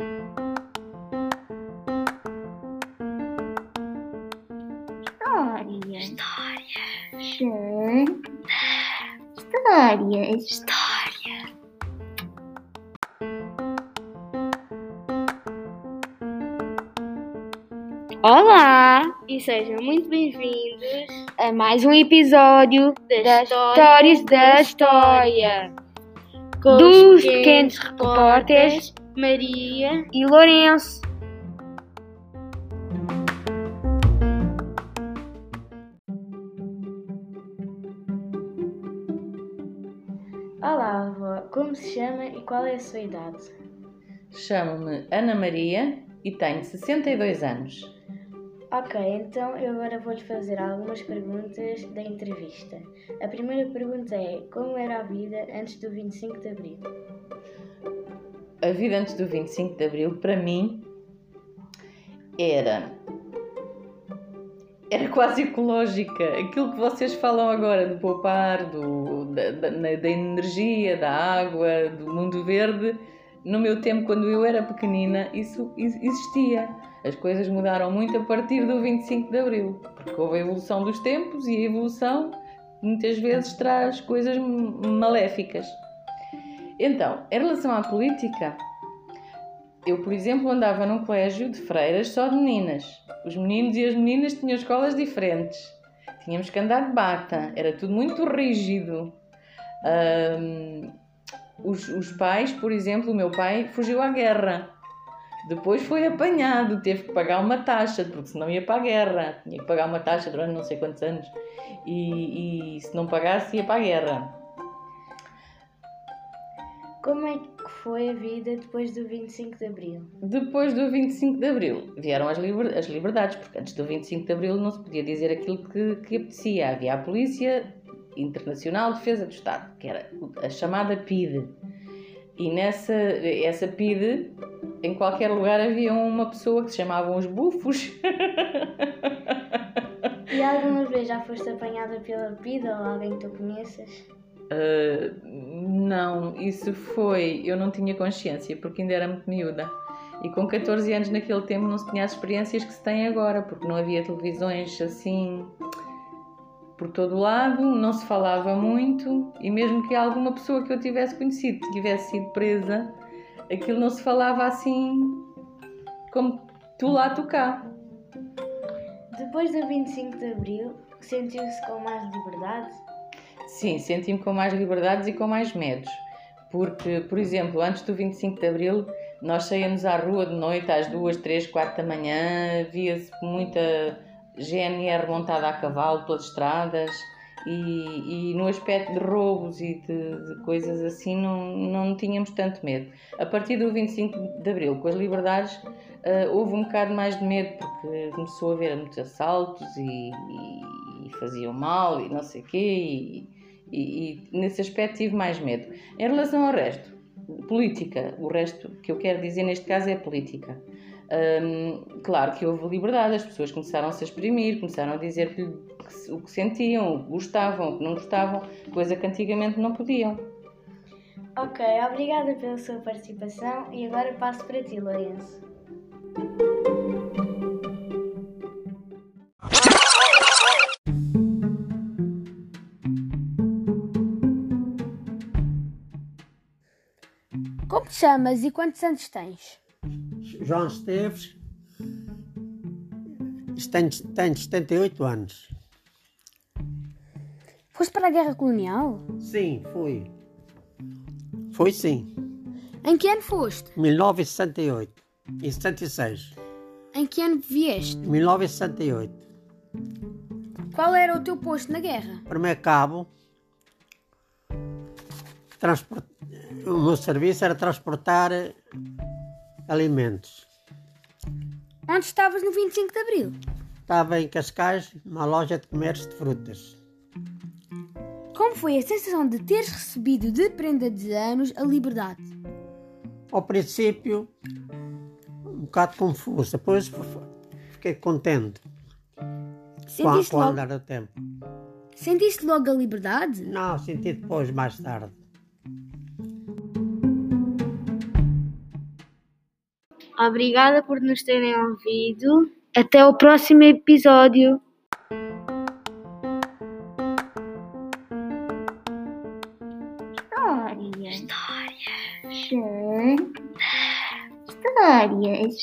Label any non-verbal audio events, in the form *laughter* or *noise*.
História. História. Histórias. História. Olá e sejam muito bem-vindos A mais um episódio das, Histórias da História com dos os pequenos repórteres Maria. e Lourenço. Olá, avó. Como se chama e qual é a sua idade? Chamo-me Ana Maria e tenho 62 anos. Ok, então eu agora vou-lhe fazer algumas perguntas da entrevista. A primeira pergunta é: Como era a vida antes do 25 de Abril? A vida antes do 25 de Abril, para mim, era. Era quase ecológica. Aquilo que vocês falam agora de poupar, do, da, da, da energia, da água, do mundo verde, no meu tempo, quando eu era pequenina, isso existia. As coisas mudaram muito a partir do 25 de Abril, porque houve a evolução dos tempos e a evolução muitas vezes traz coisas maléficas. Então, em relação à política, eu, por exemplo, andava num colégio de freiras só de meninas. Os meninos e as meninas tinham escolas diferentes. Tínhamos que andar de bata, era tudo muito rígido. Ahm, os, os pais, por exemplo, o meu pai fugiu à guerra. Depois foi apanhado, teve que pagar uma taxa, porque senão ia para a guerra. Tinha que pagar uma taxa durante não sei quantos anos. E, e se não pagasse, ia para a guerra. Como é que foi a vida depois do 25 de Abril? Depois do 25 de Abril vieram as, liber- as liberdades, porque antes do 25 de Abril não se podia dizer aquilo que, que apetecia. Havia a Polícia Internacional de Defesa do Estado, que era a chamada PIDE. E nessa essa PIDE, em qualquer lugar havia uma pessoa que se chamavam os bufos. *laughs* E alguma vez já foste apanhada pela PIDA ou alguém que tu conheças? Uh, não, isso foi. Eu não tinha consciência porque ainda era muito miúda. E com 14 anos naquele tempo não se tinha as experiências que se tem agora, porque não havia televisões assim por todo o lado, não se falava muito, e mesmo que alguma pessoa que eu tivesse conhecido tivesse sido presa, aquilo não se falava assim como tu lá, tu cá. Depois do 25 de Abril, sentiu-se com mais liberdade? Sim, senti-me com mais liberdades e com mais medos. Porque, por exemplo, antes do 25 de Abril, nós saíamos à rua de noite às duas, três, quatro da manhã, via-se muita GNR montada a cavalo pelas estradas e, e no aspecto de roubos e de, de coisas assim não, não tínhamos tanto medo. A partir do 25 de Abril, com as liberdades, ah, houve um bocado mais de medo porque começou a haver muitos assaltos e, e- e faziam mal e não sei o quê e, e- nesse aspecto tive mais medo. Em relação ao resto, política, o resto que eu quero dizer neste caso é política. Hum, claro que houve liberdade, as pessoas começaram a se exprimir, começaram a dizer que, que o que sentiam, o que gostavam, o que não gostavam, coisa que antigamente não podiam. Ok, obrigada pela sua participação e agora passo para ti, Lourenço. Como te chamas e quantos anos tens? João Esteves, tenho, tenho 78 anos. Foste para a Guerra Colonial? Sim, fui. Fui sim. Em que ano foste? 1968 e 76. Em que ano vieste? 1968. Qual era o teu posto na guerra? Primeiro cabo. Transport... O meu serviço era transportar eh, alimentos. Onde estavas no 25 de Abril? Estava em Cascais, numa loja de comércio de frutas. Como foi a sensação de teres recebido de prenda de anos a liberdade? Ao princípio, um bocado confuso. Depois fiquei contente com, Sentiste com o logo, andar do tempo. sentiste logo a liberdade? Não, senti depois, mais tarde. Obrigada por nos terem ouvido. Até o próximo episódio. História. História. Histórias. Histórias.